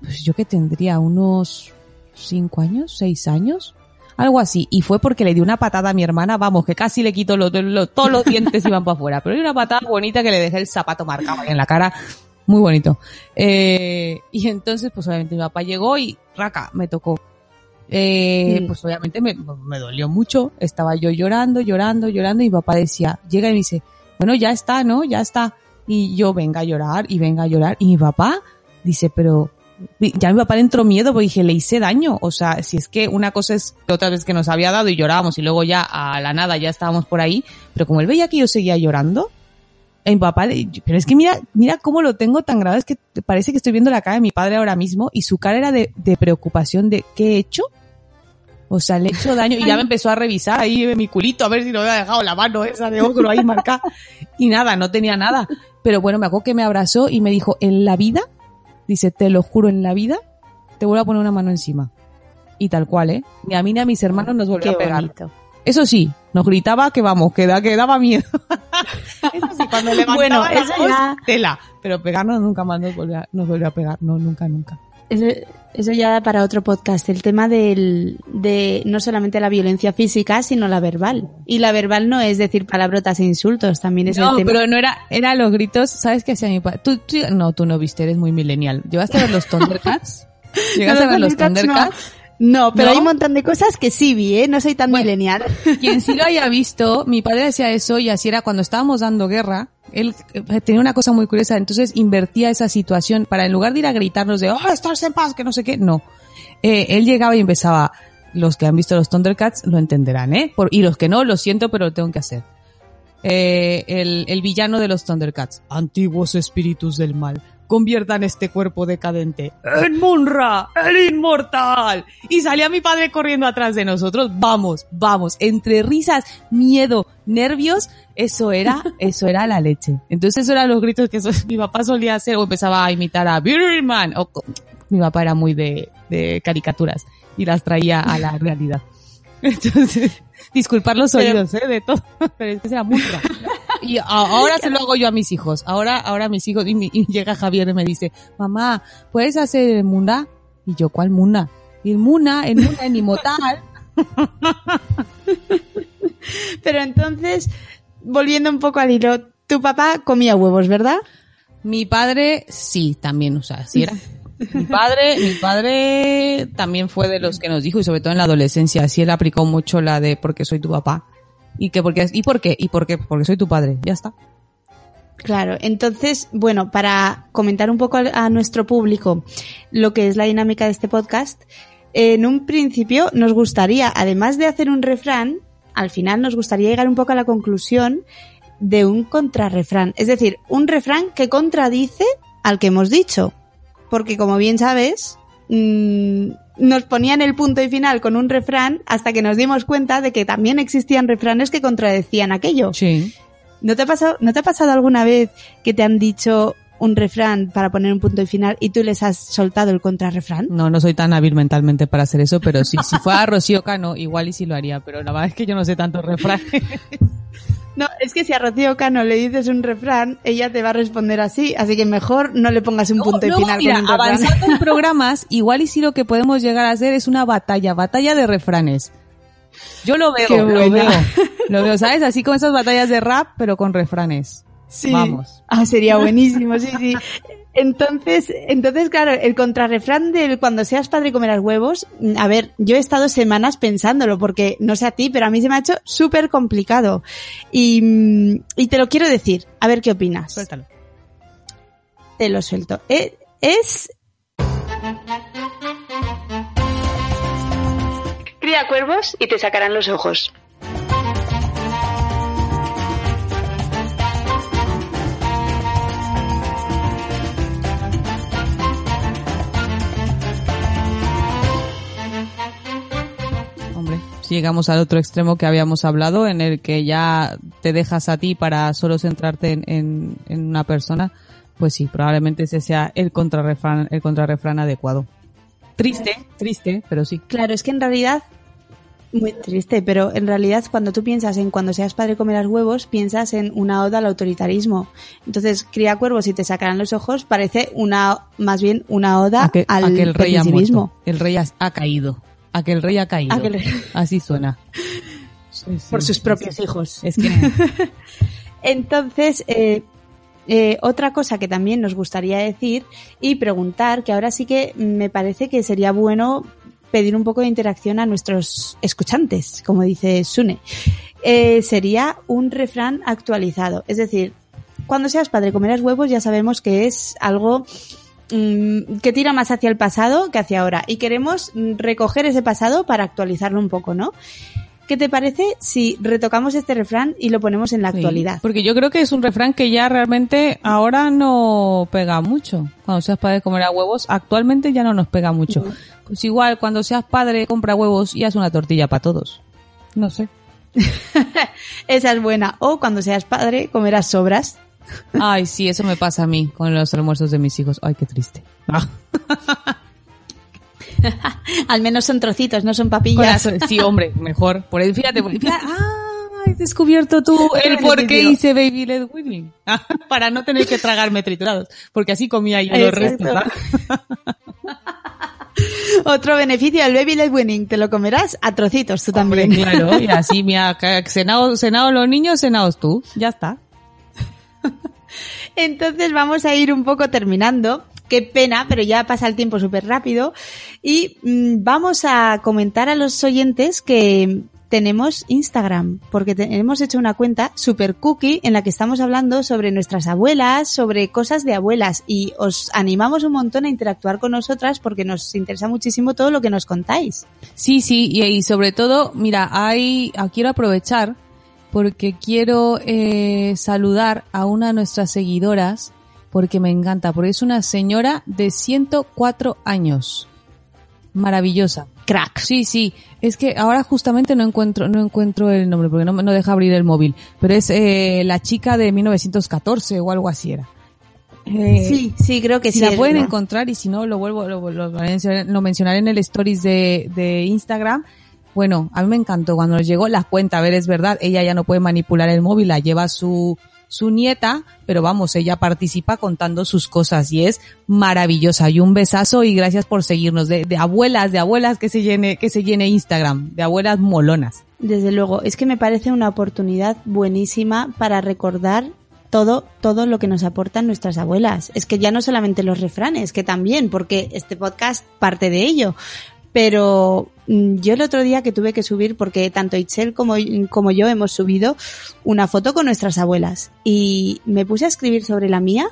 pues yo que tendría unos cinco años, seis años, algo así. Y fue porque le di una patada a mi hermana, vamos, que casi le quito los, los- todos los dientes iban para afuera. Pero era una patada bonita que le dejé el zapato marcado ahí en la cara. Muy bonito. Eh, y entonces, pues obviamente mi papá llegó y raca, me tocó. Eh. Pues obviamente me, me dolió mucho. Estaba yo llorando, llorando, llorando. Y mi papá decía, llega y me dice, bueno, ya está, ¿no? Ya está. Y yo venga a llorar y venga a llorar. Y mi papá dice, pero ya mi papá le entró miedo porque dije, le hice daño. O sea, si es que una cosa es otra vez que nos había dado y llorábamos y luego ya a la nada ya estábamos por ahí. Pero como él veía que yo seguía llorando, a mi papá, le- pero es que mira, mira cómo lo tengo tan grave, es que parece que estoy viendo la cara de mi padre ahora mismo y su cara era de, preocupación de ¿qué he hecho? O sea, le he hecho daño y ya me empezó a revisar ahí mi culito a ver si no había dejado la mano esa de ogro ahí marcada. Y nada, no tenía nada. Pero bueno, me acuerdo que me abrazó y me dijo, en la vida, dice, te lo juro, en la vida, te vuelvo a poner una mano encima. Y tal cual, ¿eh? Ni a mí ni a mis hermanos nos volvió Qué a pegar. bonito. Eso sí, nos gritaba que vamos, que, da, que daba miedo. [laughs] eso sí, cuando [laughs] levantaba Bueno, la eso voz, ya- tela. Pero pegarnos nunca más nos volvió, a, nos volvió a pegar. No, nunca, nunca. Eso, eso ya da para otro podcast, el tema del, de no solamente la violencia física, sino la verbal. Y la verbal no es decir palabrotas e insultos, también es No, el tema. pero no era, era los gritos, ¿sabes qué hacía mi padre? Tú, tú- no, tú no viste, eres muy millennial. ¿Llegaste a ver los [laughs] Thundercats? ¿Llegaste No, a ver los Thundercats no. Pero ¿No? hay un montón de cosas que sí vi, ¿eh? No soy tan Bueno. milenial. [laughs] Quien sí lo haya visto, mi padre hacía eso y así era cuando estábamos dando guerra. Él eh, tenía una cosa muy curiosa, entonces invertía esa situación para en lugar de ir a gritarnos de, oh, estás en paz, que no sé qué, no. Eh, él llegaba y empezaba, los que han visto los Thundercats lo entenderán, ¿eh? Por- y los que no, lo siento, pero lo tengo que hacer. Eh, el, el villano de los Thundercats. Antiguos espíritus del mal, conviertan este cuerpo decadente en Munra, el inmortal. Y salía mi padre corriendo atrás de nosotros. Vamos, vamos. Entre risas, miedo, nervios, eso era, [laughs] eso era la leche. Entonces esos eran los gritos que mi papá solía hacer o empezaba a imitar a Birman. O, mi papá era muy de, de caricaturas y las traía a la [laughs] realidad. Entonces, disculpar los oídos, ¿eh? De todo, [laughs] pero es que era muy raro. Y ahora se lo hago yo a mis hijos. Ahora, ahora mis hijos, y, mi- y llega Javier y me dice, mamá, ¿puedes hacer el Muna? Y yo, ¿cuál Muna? Y el Muna, el Muna en Imotal. [laughs] Pero entonces, volviendo un poco al hilo, tu papá comía huevos, ¿verdad? Mi padre, sí, también, o sea, sí era. Mi padre, mi padre también fue de los que nos dijo, y sobre todo en la adolescencia, así él aplicó mucho la de porque soy tu papá. Y que porque, ¿y por qué? ¿Y por qué? Porque soy tu padre. Ya está. Claro, entonces, bueno, para comentar un poco a, nuestro público lo que es la dinámica de este podcast, en un principio nos gustaría, además de hacer un refrán, al final nos gustaría llegar un poco a la conclusión de un contrarrefrán. Es decir, un refrán que contradice al que hemos dicho. Porque como bien sabes, mm, nos ponían el punto y final con un refrán hasta que nos dimos cuenta de que también existían refranes que contradecían aquello. Sí. ¿No te ha pasado, ¿no te ha pasado alguna vez que te han dicho un refrán para poner un punto y final y tú les has soltado el contrarrefrán? No, no soy tan hábil mentalmente para hacer eso, pero sí, si fuera [laughs] Rocío Cano, igual y sí lo haría, pero la verdad es que yo no sé tantos refranes. [laughs] No, es que si a Rocío Cano le dices un refrán, ella te va a responder así, así que mejor no le pongas un punto y final mira, con un avanzando en [laughs] programas, igual y sí lo que podemos llegar a hacer es una batalla, batalla de refranes. Yo lo veo, Qué lo buena. veo, lo veo, ¿sabes? Así como esas batallas de rap, pero con refranes. Sí. Vamos. Ah, sería [laughs] buenísimo, sí, sí. Entonces, entonces, claro, el contrarrefrán del cuando seas padre comerás huevos, a ver, yo he estado semanas pensándolo, porque no sé a ti, pero a mí se me ha hecho súper complicado. Y, y te lo quiero decir, a ver qué opinas. Suéltalo. Te lo suelto. Eh, Es... Cría cuervos y te sacarán los ojos. Llegamos al otro extremo que habíamos hablado, en el que ya te dejas a ti para solo centrarte en, en- en una persona, pues sí, probablemente ese sea el contrarrefrán, el contrarrefrán adecuado. Triste, triste, pero sí. Claro, es que en realidad, muy triste, pero en realidad cuando tú piensas en cuando seas padre comerás huevos, piensas en una oda al autoritarismo. Entonces, cría cuervos y te sacarán los ojos parece una, más bien una oda A que, al a que el rey ha permisivismo. muerto. El rey ha, ha caído. A que el rey ha caído. Así suena. por sus propios hijos. Es que [laughs] Entonces, eh, eh, otra cosa que también nos gustaría decir y preguntar, que ahora sí que me parece que sería bueno pedir un poco de interacción a nuestros escuchantes, como dice Sune, eh, sería un refrán actualizado. Es decir, cuando seas padre comerás huevos ya sabemos que es algo mm, que tira más hacia el pasado que hacia ahora y queremos mm, recoger ese pasado para actualizarlo un poco, ¿no? ¿Qué te parece si retocamos este refrán y lo ponemos en la Sí, actualidad? Porque yo creo que es un refrán que ya realmente ahora no pega mucho. Cuando seas padre comer a huevos, actualmente ya no nos pega mucho. Pues igual, cuando seas padre, compra huevos y haz una tortilla para todos. No sé. [laughs] Esa es buena. O cuando seas padre comerás sobras. Ay, sí, eso me pasa a mí con los almuerzos de mis hijos. Ay, qué triste. Ah, [laughs] Al menos son trocitos, no son papillas. las- sí, hombre, mejor. Por ahí, fíjate, por- fíjate, [laughs] ah, has descubierto tú el por qué hice baby led weaning. [laughs] Para no tener que tragarme triturados. Porque así comía yo los restos. ¿ah? Otro beneficio del baby led winning, te lo comerás a trocitos tú Hombre, también. claro, y así, mira, cenado, cenado los niños, cenados tú. Ya está. [laughs] Entonces vamos a ir un poco terminando. Qué pena, pero ya pasa el tiempo súper rápido. Y mm, vamos a comentar a los oyentes que tenemos Instagram, porque te- hemos hecho una cuenta super cookie en la que estamos hablando sobre nuestras abuelas, sobre cosas de abuelas y os animamos un montón a interactuar con nosotras porque nos interesa muchísimo todo lo que nos contáis. Sí, sí, y, y sobre todo, mira, hay, ah, quiero aprovechar porque quiero eh, saludar a una de nuestras seguidoras porque me encanta, porque es una señora de 104 años. Maravillosa. Crack. Sí, sí. Es que ahora justamente no encuentro, no encuentro el nombre porque no, me- no deja abrir el móvil. Pero es eh, la chica de 1914 o algo así era. Eh, Sí, sí, creo que si sí. la pueden verdad. encontrar y si no lo vuelvo lo, lo- lo mencionaré en el stories de, de Instagram bueno a mí me encantó cuando nos llegó la cuenta a ver es verdad ella ya no puede manipular el móvil la lleva su su nieta pero vamos ella participa contando sus cosas y es maravillosa y un besazo y gracias por seguirnos de, de abuelas de abuelas que se llene que se llene Instagram de abuelas molonas Desde luego, es que me parece una oportunidad buenísima para recordar todo, todo lo que nos aportan nuestras abuelas. Es que ya no solamente los refranes, que también, porque este podcast parte de ello. Pero mm, yo el otro día que tuve que subir, porque tanto Itzel como, como yo hemos subido una foto con nuestras abuelas y me puse a escribir sobre la mía.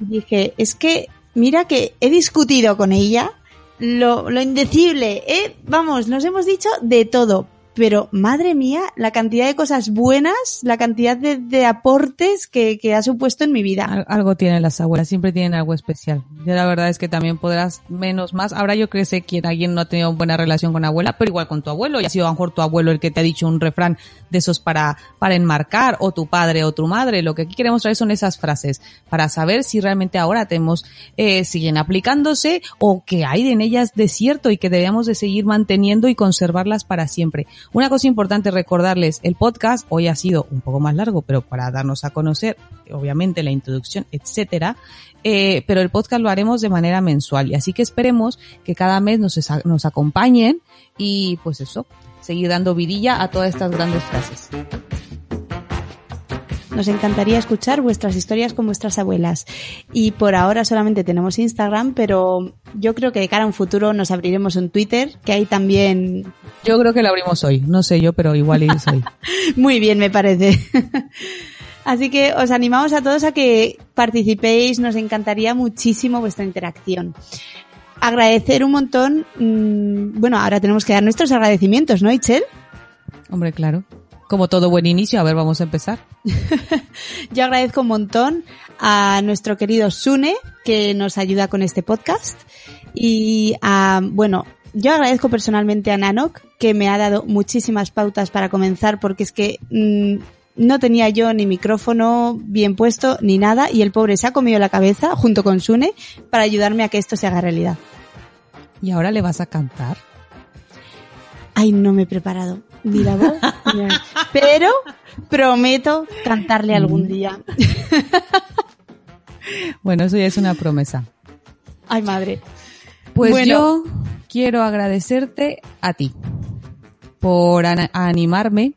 Dije, es que mira que he discutido con ella lo, lo indecible, ¿eh? Vamos, nos hemos dicho de todo, pero madre mía, la cantidad de cosas buenas, la cantidad de, de aportes que, que, ha supuesto en mi vida. Al, algo tienen las abuelas, siempre tienen algo especial. Yo la verdad es que también podrás menos más. Ahora yo creo que alguien no ha tenido buena relación con abuela, pero igual con tu abuelo, y ha sido a lo mejor tu abuelo el que te ha dicho un refrán de esos para, para enmarcar, o tu padre o tu madre. Lo que aquí queremos traer son esas frases para saber si realmente ahora tenemos, eh, siguen aplicándose o que hay en ellas de cierto y que debemos de seguir manteniendo y conservarlas para siempre. Una cosa importante recordarles, el podcast hoy ha sido un poco más largo, pero para darnos a conocer, obviamente, la introducción, etcétera. Eh, pero el podcast lo haremos de manera mensual y así que esperemos que cada mes nos, nos acompañen y pues eso, seguir dando vidilla a todas estas grandes frases. Nos encantaría escuchar vuestras historias con vuestras abuelas. Y por ahora solamente tenemos Instagram, pero yo creo que de cara a un futuro nos abriremos un Twitter, que hay también... Yo creo que lo abrimos hoy, no sé yo, pero igual es hoy. [laughs] Muy bien, me parece. [laughs] Así que os animamos a todos a que participéis, nos encantaría muchísimo vuestra interacción. Agradecer un montón, mmm, bueno, ahora tenemos que dar nuestros agradecimientos, ¿no, Itchel? Hombre, claro como todo buen inicio. A ver, vamos a empezar. [laughs] Yo agradezco un montón a nuestro querido Sune, que nos ayuda con este podcast. Y a, bueno, yo agradezco personalmente a Nanok, que me ha dado muchísimas pautas para comenzar, porque es que mmm, no tenía yo ni micrófono bien puesto ni nada, y el pobre se ha comido la cabeza junto con Sune para ayudarme a que esto se haga realidad. ¿Y ahora le vas a cantar? Ay, no me he preparado ni la voz, pero prometo cantarle algún día. [laughs] bueno, eso ya es una promesa. Ay, madre. Pues bueno. yo quiero agradecerte a ti por a animarme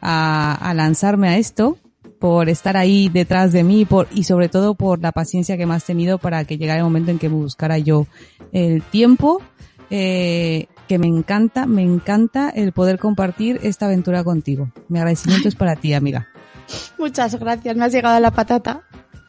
a, a, lanzarme a esto, por estar ahí detrás de mí por, y sobre todo por la paciencia que me has tenido para que llegara el momento en que me buscara yo el tiempo. Eh, que me encanta, me encanta el poder compartir esta aventura contigo. Mi agradecimiento es para ti, amiga. Muchas gracias, me has llegado a la patata.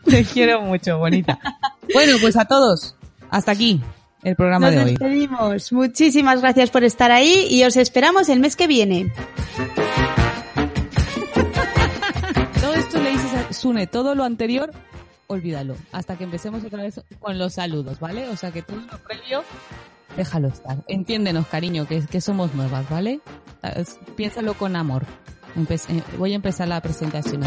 Te quiero mucho, bonita. [laughs] Bueno, pues a todos, hasta aquí el programa Nos de hoy. Nos despedimos. Muchísimas gracias por estar ahí y os esperamos el mes que viene. [laughs] Todo esto le dices a Sune, todo lo anterior, olvídalo. Hasta que empecemos otra vez con los saludos, ¿vale? O sea que todo lo previo déjalo estar. Entiéndenos, cariño, que, que somos nuevas, ¿vale? Piénsalo con amor. Empe voy a empezar la presentación.